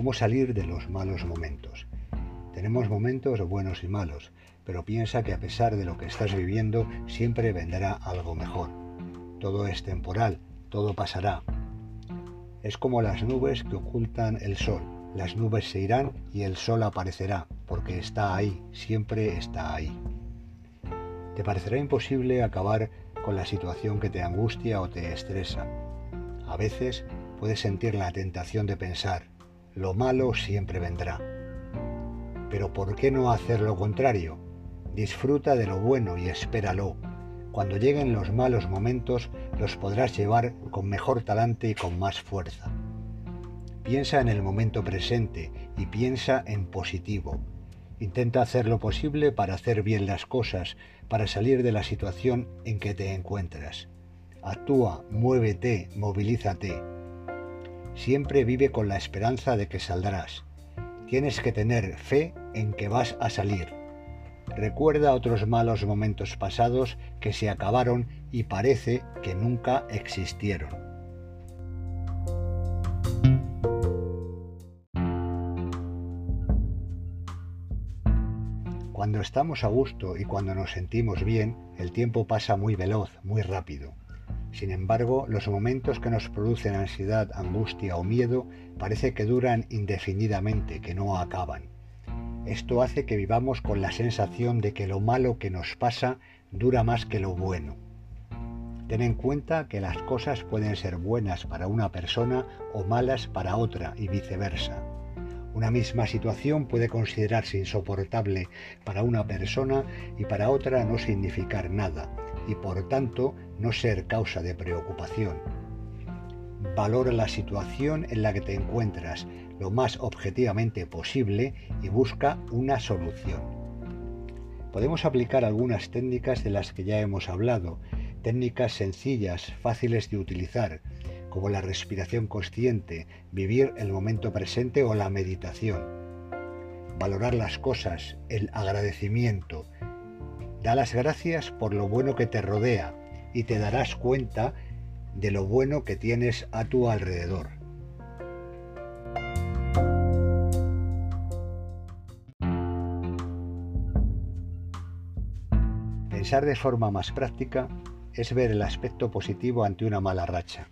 cómo salir de los malos momentos. Tenemos momentos buenos y malos, pero piensa que a pesar de lo que estás viviendo, siempre vendrá algo mejor. Todo es temporal, todo pasará. Es como las nubes que ocultan el sol. Las nubes se irán y el sol aparecerá, porque está ahí, siempre está ahí. Te parecerá imposible acabar con la situación que te angustia o te estresa. A veces puedes sentir la tentación de pensar, lo malo siempre vendrá. Pero ¿por qué no hacer lo contrario? Disfruta de lo bueno y espéralo. Cuando lleguen los malos momentos los podrás llevar con mejor talante y con más fuerza. Piensa en el momento presente y piensa en positivo. Intenta hacer lo posible para hacer bien las cosas, para salir de la situación en que te encuentras. Actúa, muévete, movilízate. Siempre vive con la esperanza de que saldrás. Tienes que tener fe en que vas a salir. Recuerda otros malos momentos pasados que se acabaron y parece que nunca existieron. Cuando estamos a gusto y cuando nos sentimos bien, el tiempo pasa muy veloz, muy rápido. Sin embargo, los momentos que nos producen ansiedad, angustia o miedo parece que duran indefinidamente, que no acaban. Esto hace que vivamos con la sensación de que lo malo que nos pasa dura más que lo bueno. Ten en cuenta que las cosas pueden ser buenas para una persona o malas para otra y viceversa. Una misma situación puede considerarse insoportable para una persona y para otra no significar nada y por tanto no ser causa de preocupación. Valora la situación en la que te encuentras lo más objetivamente posible y busca una solución. Podemos aplicar algunas técnicas de las que ya hemos hablado, técnicas sencillas, fáciles de utilizar, como la respiración consciente, vivir el momento presente o la meditación. Valorar las cosas, el agradecimiento. Da las gracias por lo bueno que te rodea y te darás cuenta de lo bueno que tienes a tu alrededor. Pensar de forma más práctica es ver el aspecto positivo ante una mala racha.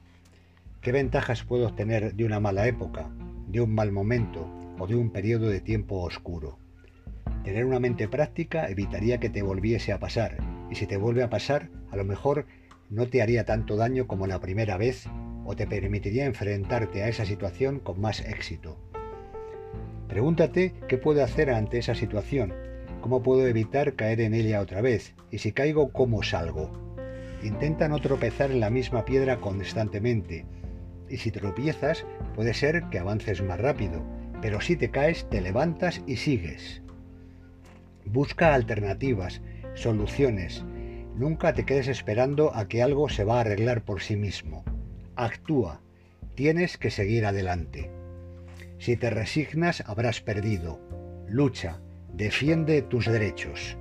¿Qué ventajas puedo obtener de una mala época, de un mal momento o de un periodo de tiempo oscuro? Tener una mente práctica evitaría que te volviese a pasar, y si te vuelve a pasar, a lo mejor no te haría tanto daño como la primera vez o te permitiría enfrentarte a esa situación con más éxito. Pregúntate qué puedo hacer ante esa situación, cómo puedo evitar caer en ella otra vez, y si caigo, cómo salgo. Intenta no tropezar en la misma piedra constantemente y si tropiezas puede ser que avances más rápido, pero si te caes te levantas y sigues. Busca alternativas, soluciones. Nunca te quedes esperando a que algo se va a arreglar por sí mismo. Actúa. Tienes que seguir adelante. Si te resignas habrás perdido. Lucha. Defiende tus derechos.